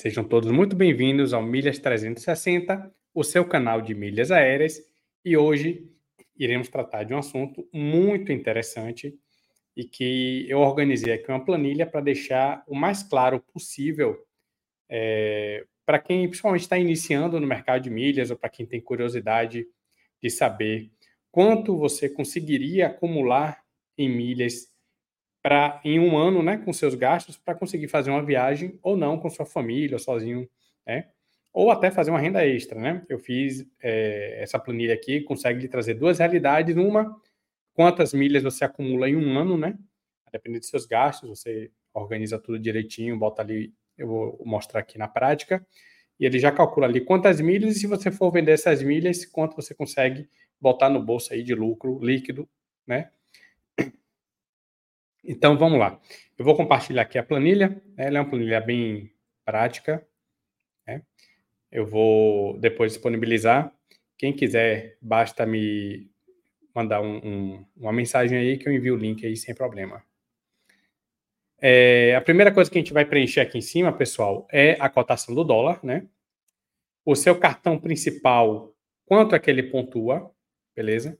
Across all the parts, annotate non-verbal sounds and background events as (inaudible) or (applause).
Sejam todos muito bem-vindos ao Milhas 360, o seu canal de milhas aéreas, e hoje iremos tratar de um assunto muito interessante e que eu organizei aqui uma planilha para deixar o mais claro possível é, para quem principalmente está iniciando no mercado de milhas ou para quem tem curiosidade de saber quanto você conseguiria acumular em milhas para em um ano, né, com seus gastos, para conseguir fazer uma viagem ou não com sua família, sozinho, né? Ou até fazer uma renda extra, né? Eu fiz é, essa planilha aqui, consegue trazer duas realidades. Uma, quantas milhas você acumula em um ano, né? Dependendo dos seus gastos, você organiza tudo direitinho, bota ali, eu vou mostrar aqui na prática, e ele já calcula ali quantas milhas, e se você for vender essas milhas, quanto você consegue botar no bolso aí de lucro líquido, né? Então vamos lá. Eu vou compartilhar aqui a planilha. Né? Ela é uma planilha bem prática. Né? Eu vou depois disponibilizar. Quem quiser, basta me mandar um, um, uma mensagem aí que eu envio o link aí sem problema. É, a primeira coisa que a gente vai preencher aqui em cima, pessoal, é a cotação do dólar, né? O seu cartão principal, quanto é que ele pontua, beleza?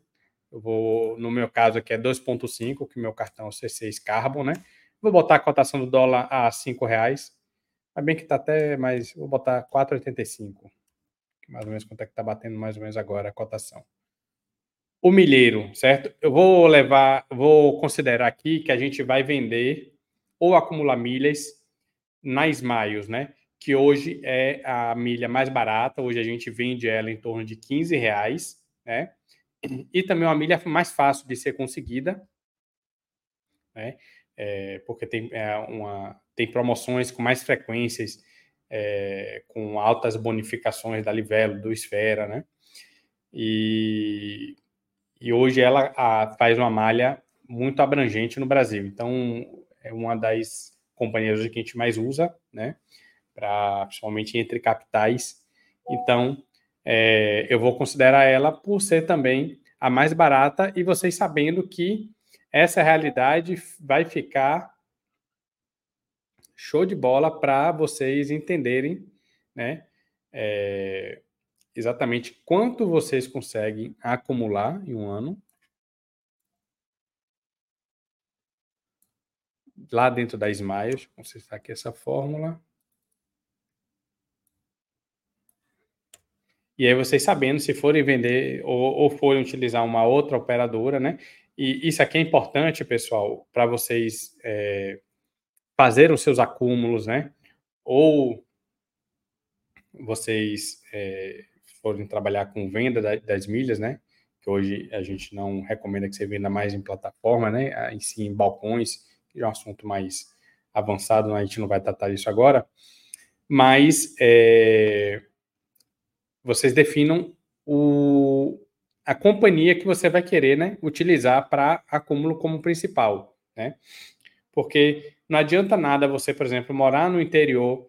Eu vou, no meu caso aqui é 2,5, que meu cartão é o C6 Carbon, né? Vou botar a cotação do dólar a 5 reais. Mas bem que tá até mais. Vou botar 4,85. Mais ou menos quanto é que tá batendo mais ou menos agora a cotação. O milheiro, certo? Eu vou levar, vou considerar aqui que a gente vai vender ou acumular milhas na Smiles, né? Que hoje é a milha mais barata. Hoje a gente vende ela em torno de 15 reais, né? E também uma milha mais fácil de ser conseguida, né? É, porque tem, é, uma, tem promoções com mais frequências, é, com altas bonificações da Livelo, do Esfera, né? E, e hoje ela a, faz uma malha muito abrangente no Brasil. Então, é uma das companhias que a gente mais usa, né? Pra, principalmente entre capitais. Então, é, eu vou considerar ela por ser também a mais barata e vocês sabendo que essa realidade vai ficar show de bola para vocês entenderem, né? É, exatamente quanto vocês conseguem acumular em um ano. Lá dentro da Smiles, vou citar aqui essa fórmula. E aí vocês sabendo se forem vender ou, ou forem utilizar uma outra operadora, né? E isso aqui é importante, pessoal, para vocês é, os seus acúmulos, né? Ou vocês é, forem trabalhar com venda das milhas, né? Que hoje a gente não recomenda que você venda mais em plataforma, né? Em si, em balcões, que é um assunto mais avançado, a gente não vai tratar disso agora. Mas é, vocês definam o, a companhia que você vai querer né, utilizar para acúmulo como principal. Né? Porque não adianta nada você, por exemplo, morar no interior,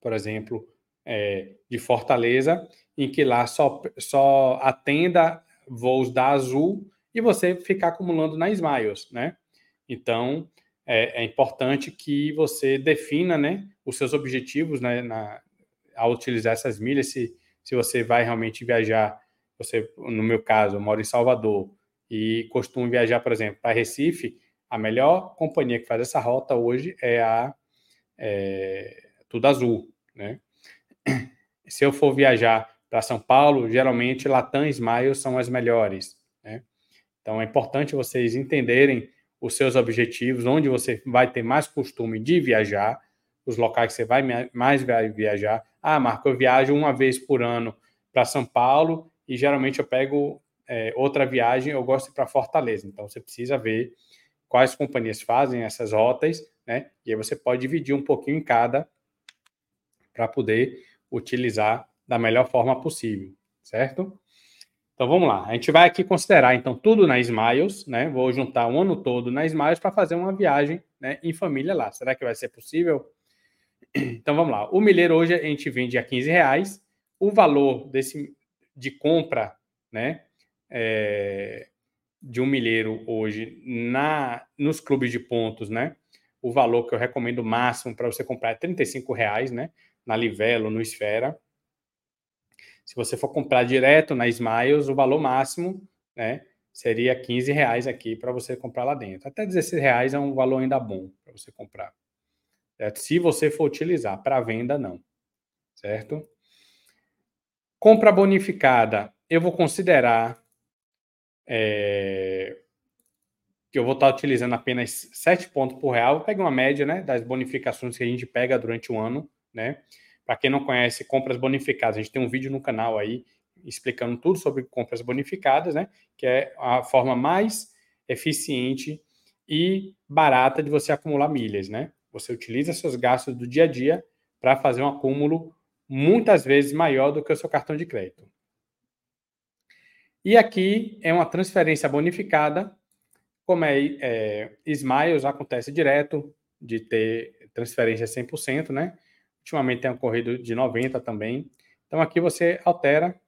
por exemplo, é, de Fortaleza, em que lá só, só atenda voos da Azul e você ficar acumulando na Smiles, né? Então, é, é importante que você defina né, os seus objetivos né, na, ao utilizar essas milhas, se, se você vai realmente viajar, você, no meu caso, eu moro em Salvador e costumo viajar, por exemplo, para Recife, a melhor companhia que faz essa rota hoje é a é, Tudo Azul, né? (clears throat) Se eu for viajar para São Paulo, geralmente Latam e Smiles são as melhores, né? Então é importante vocês entenderem os seus objetivos, onde você vai ter mais costume de viajar, os locais que você vai mais vai viajar. Ah, Marco, eu viajo uma vez por ano para São Paulo e geralmente eu pego é, outra viagem, eu gosto de ir para Fortaleza. Então você precisa ver quais companhias fazem essas rotas, né? E aí você pode dividir um pouquinho em cada para poder utilizar da melhor forma possível, certo? Então vamos lá. A gente vai aqui considerar então tudo na Smiles, né? Vou juntar o ano todo na Smiles para fazer uma viagem, né, em família lá. Será que vai ser possível? Então vamos lá. O milheiro hoje a gente vende a 15 reais. O valor desse de compra, né, é, de um milheiro hoje na nos clubes de pontos, né, o valor que eu recomendo máximo para você comprar é 35 reais, né? Na Livelo, no Esfera. Se você for comprar direto na Smiles, o valor máximo, né? Seria 15 reais aqui para você comprar lá dentro. Até 16 reais é um valor ainda bom para você comprar. Certo? Se você for utilizar para venda, não. Certo? Compra bonificada, eu vou considerar é, que eu vou estar utilizando apenas 7 pontos por real. Pega uma média né, das bonificações que a gente pega durante o ano. Né? Para quem não conhece, compras bonificadas, a gente tem um vídeo no canal aí explicando tudo sobre compras bonificadas, né? Que é a forma mais eficiente e barata de você acumular milhas, né? Você utiliza seus gastos do dia a dia para fazer um acúmulo muitas vezes maior do que o seu cartão de crédito. E aqui é uma transferência bonificada, como é, é Smiles, acontece direto de ter transferência 100%, né? Ultimamente tem ocorrido de 90% também. Então aqui você altera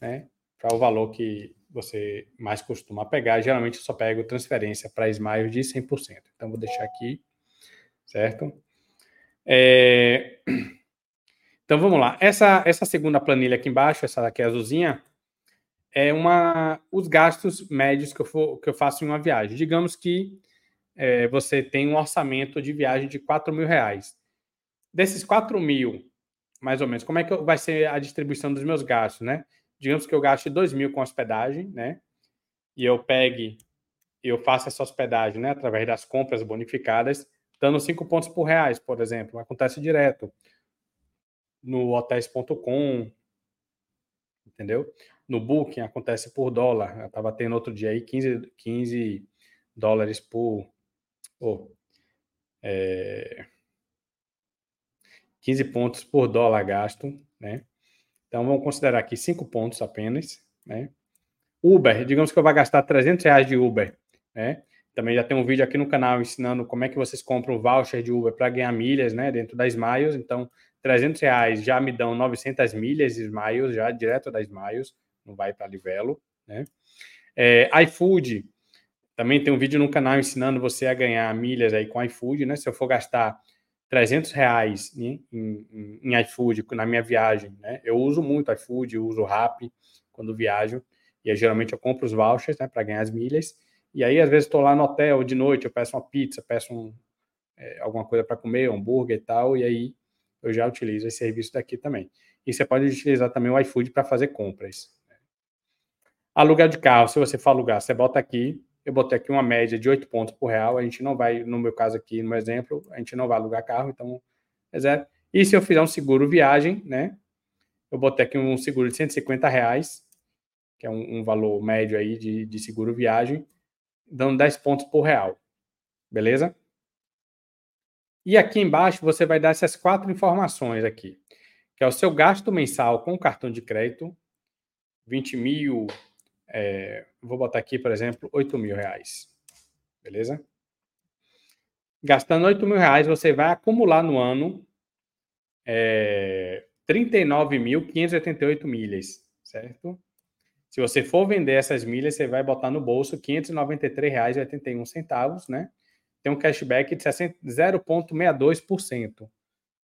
né, para o valor que você mais costuma pegar. Geralmente eu só pego transferência para Smile de 100%. Então vou deixar aqui, certo? É... Então vamos lá. Essa, essa segunda planilha aqui embaixo, essa daqui azulzinha, é uma os gastos médios que eu, for, que eu faço em uma viagem. Digamos que é, você tem um orçamento de viagem de 4 mil reais. Desses 4 mil, mais ou menos, como é que vai ser a distribuição dos meus gastos, né? digamos que eu gaste 2 mil com hospedagem, né? E eu pegue, eu faço essa hospedagem, né? Através das compras bonificadas, dando 5 pontos por reais, por exemplo. Acontece direto no hotéis.com, entendeu? No Booking acontece por dólar. Eu estava tendo outro dia aí 15, 15 dólares por. Oh, é, 15 pontos por dólar gasto, né? Então, vamos considerar aqui cinco pontos apenas. Né? Uber, digamos que eu vou gastar 300 reais de Uber. Né? Também já tem um vídeo aqui no canal ensinando como é que vocês compram voucher de Uber para ganhar milhas né, dentro da Smiles. Então, 300 reais já me dão 900 milhas de Smiles, já direto da Smiles, não vai para Livelo. Né? É, iFood, também tem um vídeo no canal ensinando você a ganhar milhas aí com iFood. Né? Se eu for gastar 300 reais em, em, em, iFood na minha viagem, né? Eu uso muito iFood, uso Rap quando viajo, e aí, geralmente eu compro os vouchers, né, para ganhar as milhas, e aí às vezes estou lá no hotel de noite, eu peço uma pizza, peço um, é, alguma coisa para comer, hambúrguer e tal, e aí eu já utilizo esse serviço daqui também. E você pode utilizar também o iFood para fazer compras. Aluguel de carro, se você for alugar, você bota aqui eu botei aqui uma média de 8 pontos por real. A gente não vai, no meu caso aqui, no exemplo, a gente não vai alugar carro, então é zero. E se eu fizer um seguro viagem, né? Eu botei aqui um seguro de 150 reais, que é um, um valor médio aí de, de seguro viagem, dando 10 pontos por real. Beleza? E aqui embaixo você vai dar essas quatro informações aqui, que é o seu gasto mensal com cartão de crédito, 20 mil, é, vou botar aqui, por exemplo, 8 mil reais. Beleza? Gastando 8 mil reais, você vai acumular no ano é, 39.588 milhas, certo? Se você for vender essas milhas, você vai botar no bolso R$ 593,81, né? Tem um cashback de 0,62%.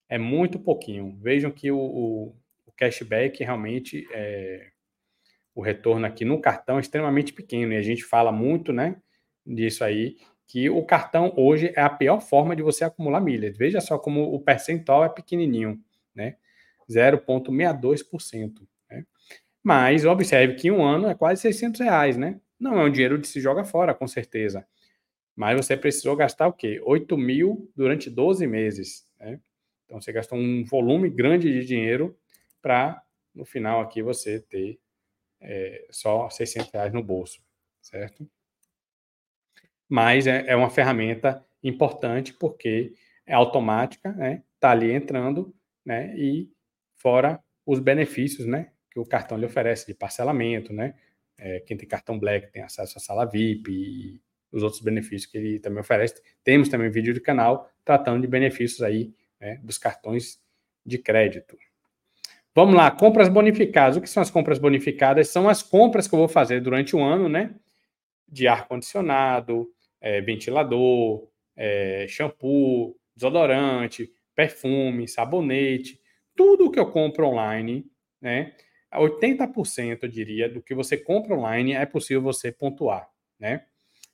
É muito pouquinho. Vejam que o, o, o cashback realmente é, o retorno aqui no cartão é extremamente pequeno. E a gente fala muito, né, disso aí, que o cartão hoje é a pior forma de você acumular milhas. Veja só como o percentual é pequenininho, né? 0,62%. Mas observe que um ano é quase 600 reais, né? Não é um dinheiro de se joga fora, com certeza. Mas você precisou gastar o quê? 8 mil durante 12 meses, né? Então você gastou um volume grande de dinheiro para, no final aqui, você ter é, só 600 reais no bolso, certo? Mas é, é uma ferramenta importante porque é automática, né? Tá ali entrando, né? E fora os benefícios, né? Que o cartão lhe oferece de parcelamento, né? É, quem tem cartão Black tem acesso à sala VIP e os outros benefícios que ele também oferece. Temos também vídeo do canal tratando de benefícios aí né, dos cartões de crédito. Vamos lá, compras bonificadas. O que são as compras bonificadas? São as compras que eu vou fazer durante o ano, né? De ar-condicionado, é, ventilador, é, shampoo, desodorante, perfume, sabonete, tudo que eu compro online, né? 80% eu diria do que você compra online é possível você pontuar, né?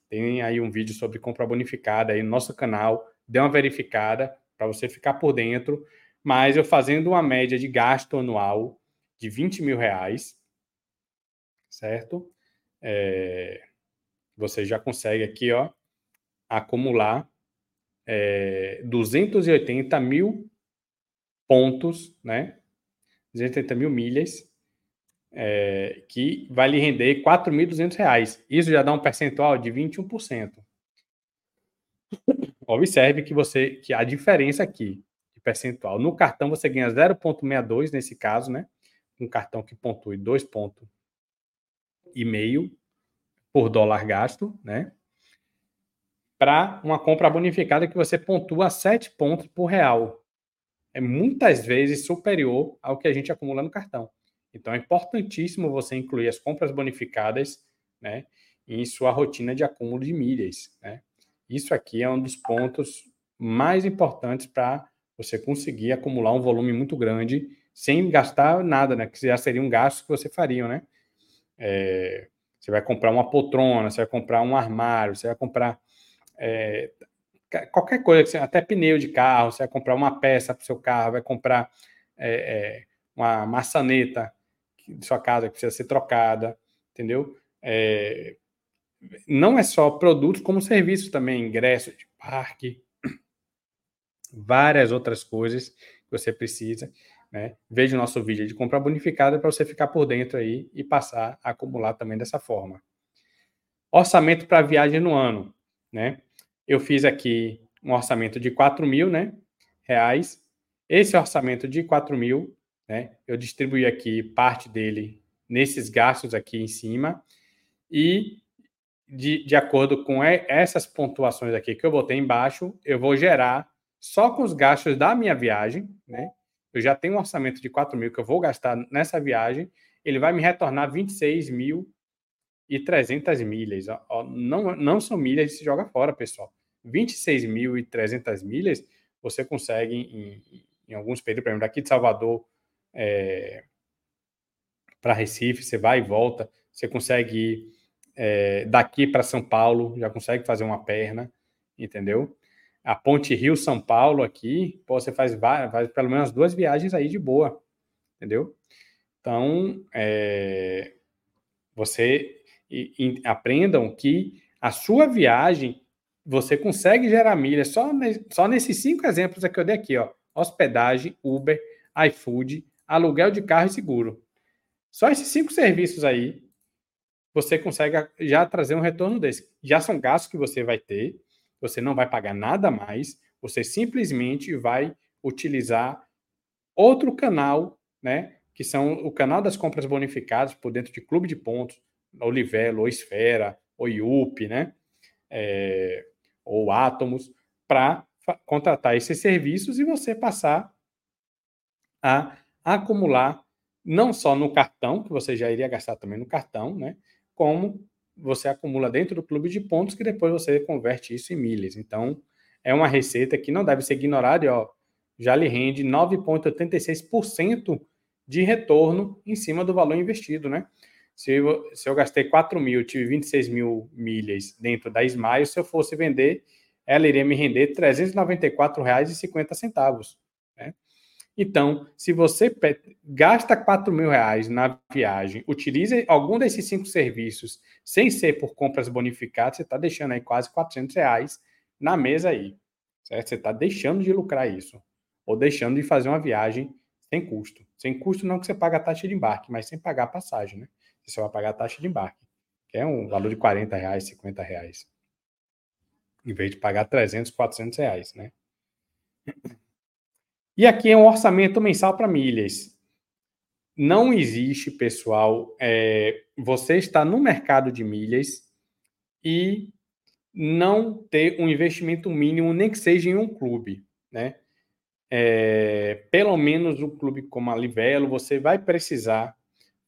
Tem aí um vídeo sobre compra bonificada aí no nosso canal, dê uma verificada para você ficar por dentro. Mas eu fazendo uma média de gasto anual de 20 mil reais, certo? É, você já consegue aqui, ó, acumular é, 280 mil pontos, né? 280 mil milhas, é, que vai lhe render 4.200 reais. Isso já dá um percentual de 21%. Observe que você que a diferença aqui de percentual no cartão você ganha 0,62 nesse caso, né? Um cartão que pontue 2 pontos e meio por dólar gasto, né? Para uma compra bonificada que você pontua 7 pontos por real. É muitas vezes superior ao que a gente acumula no cartão. Então é importantíssimo você incluir as compras bonificadas, né, em sua rotina de acúmulo de milhas, né? Isso aqui é um dos pontos mais importantes para você conseguir acumular um volume muito grande sem gastar nada, né? Que já seria um gasto que você faria, né? É, você vai comprar uma poltrona, você vai comprar um armário, você vai comprar é, qualquer coisa, até pneu de carro, você vai comprar uma peça para o seu carro, vai comprar é, é, uma maçaneta sua casa que precisa ser trocada, entendeu? É, não é só produtos, como serviços também, ingresso de parque, várias outras coisas que você precisa. Né? Veja o nosso vídeo de compra bonificada para você ficar por dentro aí e passar a acumular também dessa forma. Orçamento para viagem no ano. Né? Eu fiz aqui um orçamento de 4 mil né, reais. Esse orçamento de 4 mil, né, eu distribuí aqui parte dele nesses gastos aqui em cima. E de, de acordo com essas pontuações aqui que eu botei embaixo, eu vou gerar só com os gastos da minha viagem, né? Eu já tenho um orçamento de 4 mil que eu vou gastar nessa viagem, ele vai me retornar 26 mil e 300 milhas. Não, não são milhas se joga fora, pessoal. 26.300 milhas você consegue em, em alguns períodos, por exemplo, daqui de Salvador é, para Recife, você vai e volta, você consegue ir é, daqui para São Paulo, já consegue fazer uma perna, entendeu? A Ponte Rio-São Paulo aqui, pô, você faz, faz pelo menos duas viagens aí de boa, entendeu? Então, é, você e, e, aprendam que a sua viagem você consegue gerar milhas só, ne, só nesses cinco exemplos que eu dei aqui, ó. Hospedagem, Uber, iFood, aluguel de carro e seguro. Só esses cinco serviços aí você consegue já trazer um retorno desse. Já são gastos que você vai ter, você não vai pagar nada mais, você simplesmente vai utilizar outro canal, né? Que são o canal das compras bonificadas por dentro de clube de pontos, ou Livelo, ou Esfera, ou IUP, né? É, ou Atomos, para contratar esses serviços e você passar a acumular não só no cartão, que você já iria gastar também no cartão, né? como você acumula dentro do clube de pontos que depois você converte isso em milhas. Então, é uma receita que não deve ser ignorada e ó, já lhe rende 9,86% de retorno em cima do valor investido, né? Se eu, se eu gastei 4 mil, tive 26 mil milhas dentro da Smile, se eu fosse vender, ela iria me render R$ 394,50. Né? Então, se você gasta 4 mil reais na viagem, utilize algum desses cinco serviços sem ser por compras bonificadas, você está deixando aí quase 400 reais na mesa aí. Certo? Você está deixando de lucrar isso. Ou deixando de fazer uma viagem sem custo. Sem custo não que você paga a taxa de embarque, mas sem pagar a passagem, né? Você vai pagar a taxa de embarque, que é um valor de 40 reais, 50 reais. Em vez de pagar 300, 400 reais, né? E aqui é um orçamento mensal para milhas. Não existe, pessoal, é, você está no mercado de milhas e não ter um investimento mínimo, nem que seja em um clube, né? É, pelo menos um clube como a Livelo, você vai precisar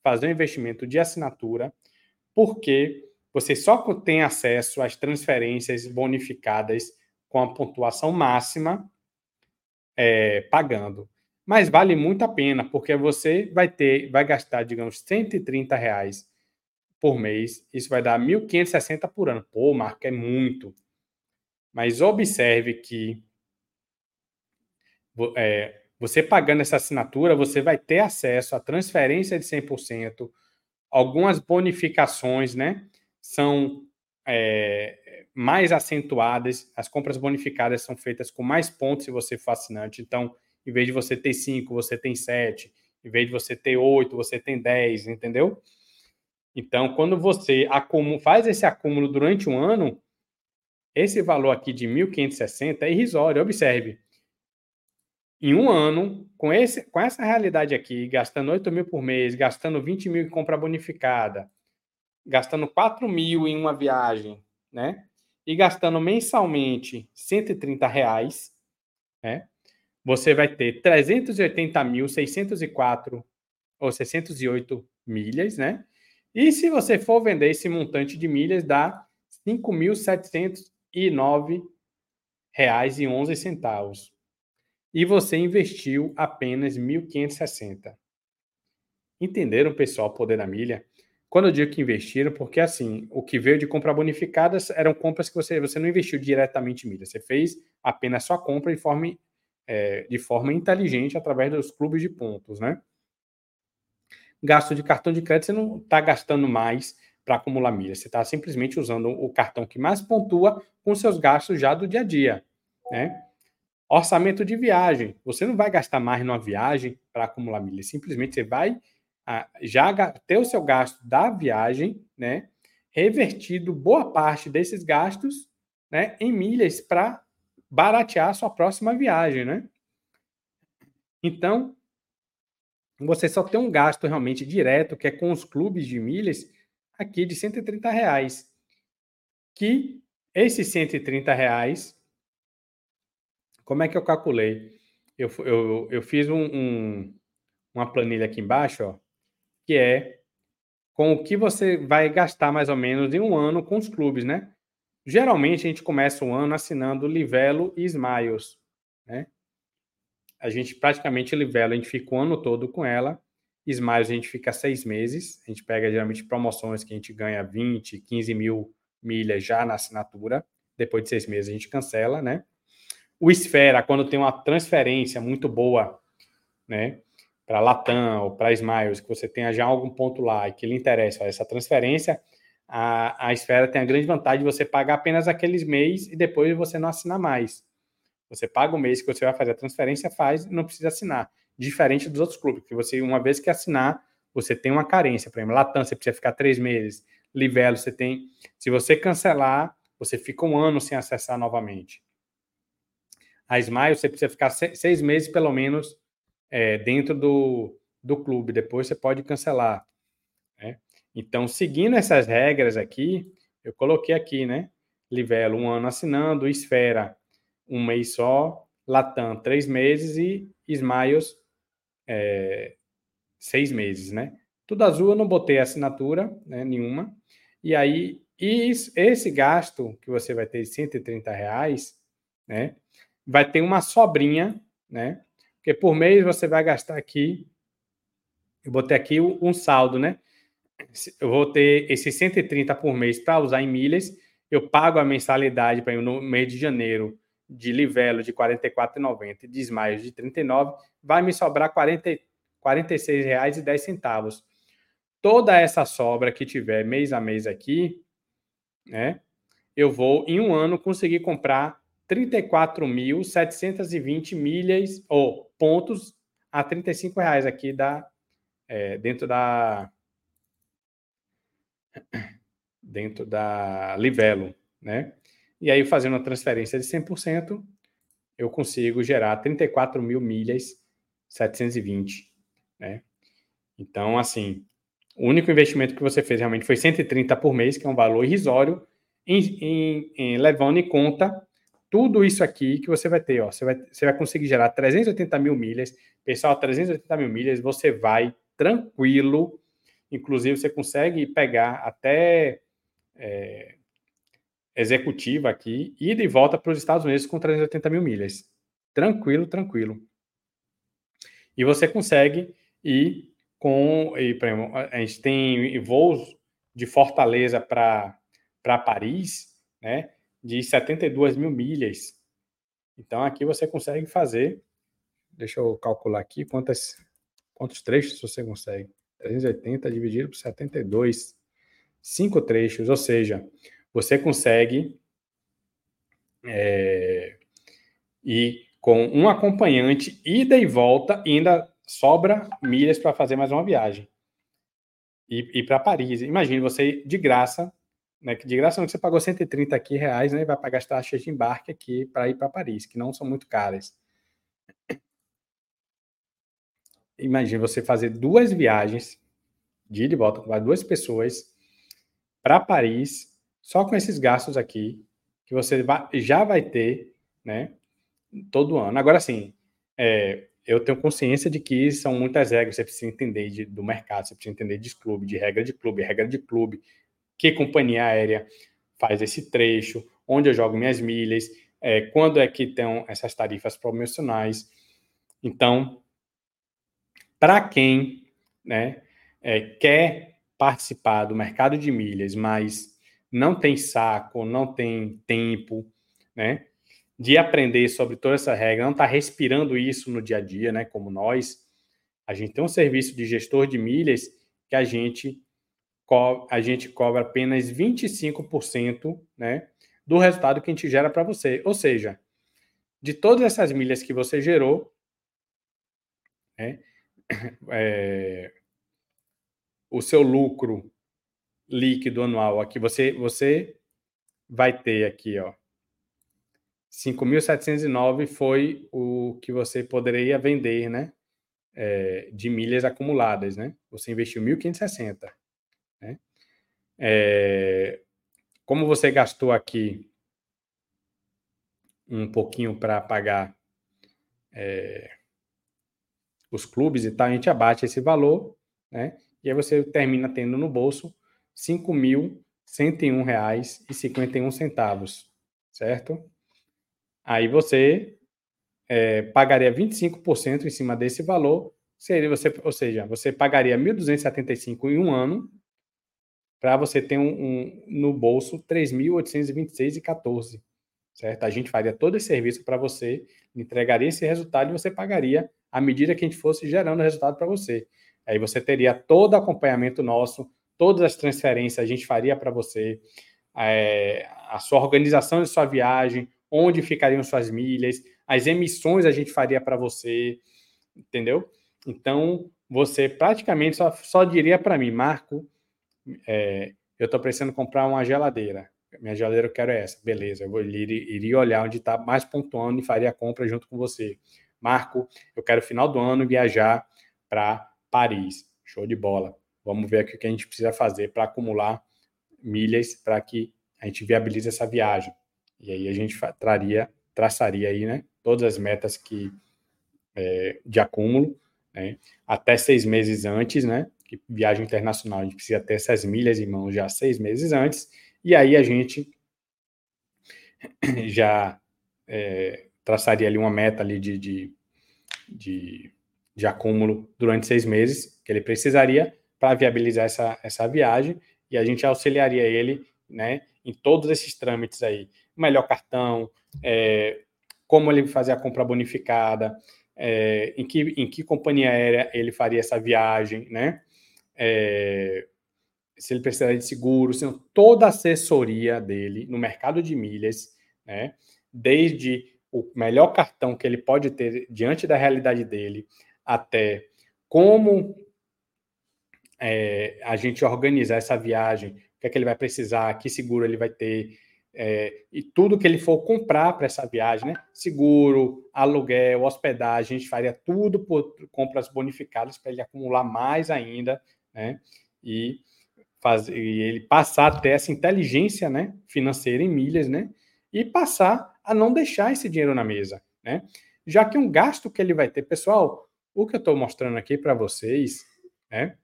fazer um investimento de assinatura, porque você só tem acesso às transferências bonificadas com a pontuação máxima é, pagando. Mas vale muito a pena, porque você vai ter, vai gastar, digamos, 130 reais por mês. Isso vai dar 1.560 por ano. Pô, Marco, é muito. Mas observe que é, você pagando essa assinatura, você vai ter acesso à transferência de 100%, algumas bonificações, né? São é, mais acentuadas, as compras bonificadas são feitas com mais pontos se você for assinante. Então, em vez de você ter 5, você tem 7. Em vez de você ter 8, você tem 10, entendeu? Então, quando você faz esse acúmulo durante um ano, esse valor aqui de 1.560 é irrisório. Observe, em um ano, com, esse, com essa realidade aqui, gastando 8 mil por mês, gastando 20 mil em compra bonificada, gastando 4 mil em uma viagem, né? E gastando mensalmente 130 reais, né? Você vai ter 380.604 ou 608 milhas, né? E se você for vender esse montante de milhas, dá R$ 5.709,11 e você investiu apenas 1.560. Entenderam, pessoal, o poder da milha? Quando eu digo que investiram, porque assim, o que veio de compra bonificadas eram compras que você, você não investiu diretamente em milha, você fez apenas sua compra de forma, é, de forma inteligente através dos clubes de pontos, né? Gasto de cartão de crédito, você não está gastando mais para acumular milha, você está simplesmente usando o cartão que mais pontua com seus gastos já do dia a dia, né? Orçamento de viagem. Você não vai gastar mais numa viagem para acumular milhas. Simplesmente você vai já ter o seu gasto da viagem, né? Revertido boa parte desses gastos, né? Em milhas para baratear a sua próxima viagem, né? Então, você só tem um gasto realmente direto, que é com os clubes de milhas, aqui de 130 reais. Que esses 130 reais como é que eu calculei? Eu, eu, eu fiz um, um, uma planilha aqui embaixo, ó, que é com o que você vai gastar mais ou menos em um ano com os clubes, né? Geralmente a gente começa o ano assinando Livelo e Smiles, né? A gente praticamente Livelo, a gente fica o ano todo com ela. Smiles a gente fica seis meses. A gente pega geralmente promoções que a gente ganha 20, 15 mil milhas já na assinatura. Depois de seis meses a gente cancela, né? O Esfera, quando tem uma transferência muito boa, né, para Latam ou para Smiles, que você tenha já algum ponto lá e que lhe interessa essa transferência, a, a Esfera tem a grande vantagem de você pagar apenas aqueles mês e depois você não assinar mais. Você paga o mês que você vai fazer a transferência, faz e não precisa assinar. Diferente dos outros clubes, que você, uma vez que assinar, você tem uma carência. Por exemplo, Latam, você precisa ficar três meses. Livelo, você tem. Se você cancelar, você fica um ano sem acessar novamente a Smile, você precisa ficar seis meses, pelo menos, é, dentro do, do clube. Depois você pode cancelar. Né? Então, seguindo essas regras aqui, eu coloquei aqui, né? Livelo, um ano assinando, Esfera, um mês só, Latam, três meses e Smiles, é, seis meses, né? Tudo azul, eu não botei assinatura né, nenhuma. E aí, isso, esse gasto que você vai ter de 130 reais, né? vai ter uma sobrinha, né? Porque por mês você vai gastar aqui, eu botei aqui um saldo, né? Eu vou ter esses 130 por mês para usar em milhas, eu pago a mensalidade para no mês de janeiro de Livelo de R$ 44,90 e de Smiles de R$ 39, vai me sobrar R$ 46,10. Toda essa sobra que tiver mês a mês aqui, né? Eu vou em um ano conseguir comprar 34.720 milhas ou pontos a 35 reais aqui da, é, dentro da dentro da Livelo, né? E aí fazendo a transferência de 100%, eu consigo gerar 34 mil milhas 720, né? Então, assim, o único investimento que você fez realmente foi 130 por mês, que é um valor irrisório, em, em, em, levando em conta tudo isso aqui que você vai ter, ó, você vai, você vai conseguir gerar 380 mil milhas. Pessoal, 380 mil milhas, você vai tranquilo. Inclusive, você consegue pegar até é, executiva aqui, ida e volta para os Estados Unidos com 380 mil milhas. Tranquilo, tranquilo. E você consegue ir com. E, exemplo, a gente tem voos de Fortaleza para Paris, né? De 72 mil milhas. Então aqui você consegue fazer. Deixa eu calcular aqui quantas, quantos trechos você consegue. 380 dividido por 72. Cinco trechos, ou seja, você consegue é, ir com um acompanhante, ida e volta, e ainda sobra milhas para fazer mais uma viagem. E, e para Paris. Imagine você de graça, né, que de graça não você pagou 130 aqui reais, né, vai pagar as taxas de embarque aqui para ir para Paris, que não são muito caras. Imagine você fazer duas viagens de ida e volta, com duas pessoas para Paris só com esses gastos aqui, que você já vai ter, né, todo ano. Agora, sim, é, eu tenho consciência de que são muitas regras, você precisa entender de, do mercado, você precisa entender de clube, de regra de clube, regra de clube, que companhia aérea faz esse trecho, onde eu jogo minhas milhas, é, quando é que tem essas tarifas promocionais. Então, para quem né, é, quer participar do mercado de milhas, mas não tem saco, não tem tempo, né? De aprender sobre toda essa regra, não está respirando isso no dia a dia, né? Como nós, a gente tem um serviço de gestor de milhas que a gente a gente cobra apenas 25%, né, do resultado que a gente gera para você. Ou seja, de todas essas milhas que você gerou, né, (coughs) é, o seu lucro líquido anual aqui, você, você vai ter aqui, ó, 5.709 foi o que você poderia vender, né? É, de milhas acumuladas, né? Você investiu 1.560, né? É, como você gastou aqui um pouquinho para pagar é, os clubes e tal, a gente abate esse valor, né? E aí você termina tendo no bolso R$ 5.101,51, certo? Aí você é, pagaria 25% em cima desse valor, seria você, ou seja, você pagaria 1.275 em um ano para você ter um, um, no bolso 3.826,14, certo? A gente faria todo esse serviço para você, entregaria esse resultado e você pagaria à medida que a gente fosse gerando resultado para você. Aí você teria todo acompanhamento nosso, todas as transferências a gente faria para você, é, a sua organização de sua viagem, onde ficariam suas milhas, as emissões a gente faria para você, entendeu? Então, você praticamente só, só diria para mim, Marco, é, eu estou precisando comprar uma geladeira. Minha geladeira eu quero essa. Beleza, eu vou, iria olhar onde está mais pontuando e faria a compra junto com você. Marco, eu quero final do ano viajar para Paris. Show de bola. Vamos ver aqui o que a gente precisa fazer para acumular milhas para que a gente viabilize essa viagem. E aí a gente traria, traçaria aí, né, todas as metas que é, de acúmulo, né, até seis meses antes, né, que viagem internacional a gente precisa ter essas milhas em mãos já seis meses antes, e aí a gente (clears throat) já é, traçaria ali uma meta ali de, de, de, de acúmulo durante seis meses que ele precisaria para viabilizar essa, essa viagem e a gente auxiliaria ele né, em todos esses trâmites aí. Melhor cartão, é, como ele fazer a compra bonificada, é, em, que, em que companhia aérea ele faria essa viagem, né? É, se ele precisaria de seguro, sendo toda a assessoria dele no mercado de milhas, né? Desde o melhor cartão que ele pode ter diante da realidade dele, até como é, a gente organizar essa viagem, o que é que ele vai precisar, que seguro ele vai ter, é, e tudo que ele for comprar para essa viagem, né? Seguro, aluguel, hospedagem, a gente faria tudo por compras bonificadas para ele acumular mais ainda, né? E fazer e ele passar até essa inteligência, né, financeira em milhas, né? E passar a não deixar esse dinheiro na mesa, né? Já que um gasto que ele vai ter, pessoal, o que eu estou mostrando aqui para vocês, né?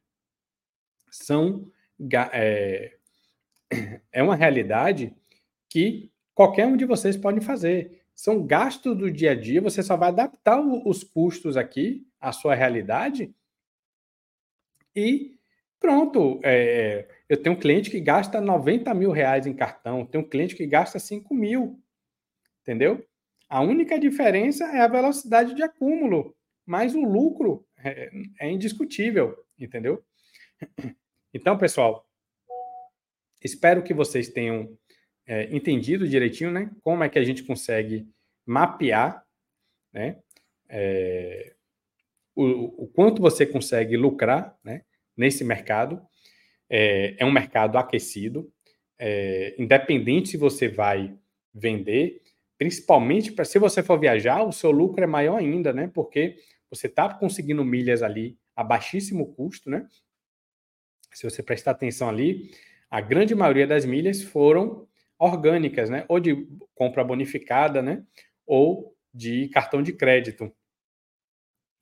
são é, é uma realidade que qualquer um de vocês pode fazer. São gastos do dia a dia, você só vai adaptar os custos aqui à sua realidade e pronto. É, eu tenho um cliente que gasta 90 mil reais em cartão, tenho um cliente que gasta 5 mil, entendeu? A única diferença é a velocidade de acúmulo, mas o lucro é, é indiscutível, entendeu? Então, pessoal, espero que vocês tenham é, entendido direitinho, né? Como é que a gente consegue mapear, né? É, o, o, quanto você consegue lucrar, né? Nesse mercado. É, é um mercado aquecido, é, independente se você vai vender, principalmente para se você for viajar, o seu lucro é maior ainda, né? Porque você está conseguindo milhas ali a baixíssimo custo, né? Se você prestar atenção ali, a grande maioria das milhas foram orgânicas, né? Ou de compra bonificada, né? Ou de cartão de crédito.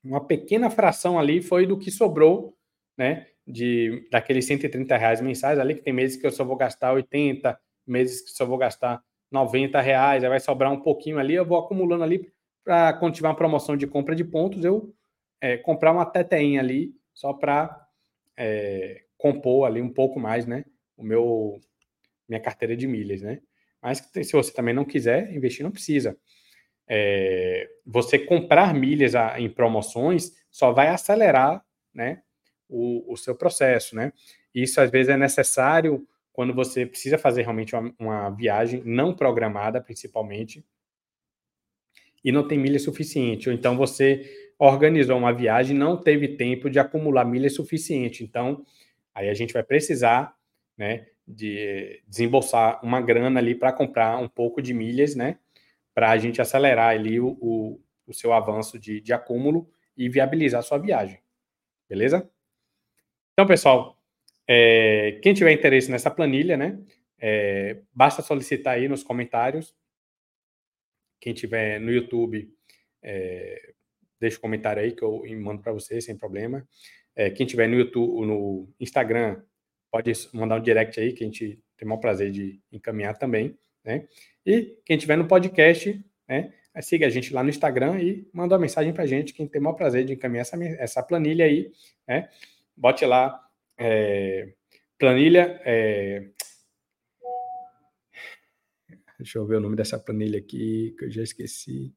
Uma pequena fração ali foi do que sobrou, né? De daqueles 130 reais mensais ali, que tem meses que eu só vou gastar 80, meses que só vou gastar 90 reais, aí vai sobrar um pouquinho ali, eu vou acumulando ali para tiver uma promoção de compra de pontos, eu é, comprar uma teteinha ali, só para é, compor ali um pouco mais, né? O meu minha carteira de milhas, né? Mas se você também não quiser investir, não precisa. É, você comprar milhas a, em promoções só vai acelerar, né? O, o, seu processo, né? Isso às vezes é necessário quando você precisa fazer realmente uma, uma viagem não programada, principalmente, e não tem milha suficiente. Ou então você organizou uma viagem e não teve tempo de acumular milha suficiente. Então, aí a gente vai precisar, né, de desembolsar uma grana ali para comprar um pouco de milhas, né? Para a gente acelerar ali o, o, o seu avanço de, de acúmulo e viabilizar a sua viagem. Beleza? Então, pessoal, é, quem tiver interesse nessa planilha, né? É, basta solicitar aí nos comentários. Quem tiver no YouTube, é, deixa o um comentário aí que eu mando para você sem problema. É, quem tiver no YouTube, no Instagram, pode mandar um direct aí, que a gente tem o maior prazer de encaminhar também, né? E quem tiver no podcast, né? Siga a gente lá no Instagram e manda uma mensagem para a gente, quem tem o maior prazer de encaminhar essa, essa planilha aí, né? Bote lá, é, planilha, é, deixa eu ver o nome dessa planilha aqui, que eu já esqueci.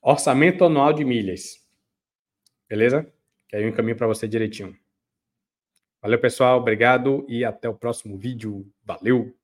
Orçamento anual de milhas. Beleza? Que aí eu encaminho para você direitinho. Valeu, pessoal. Obrigado e até o próximo vídeo. Valeu!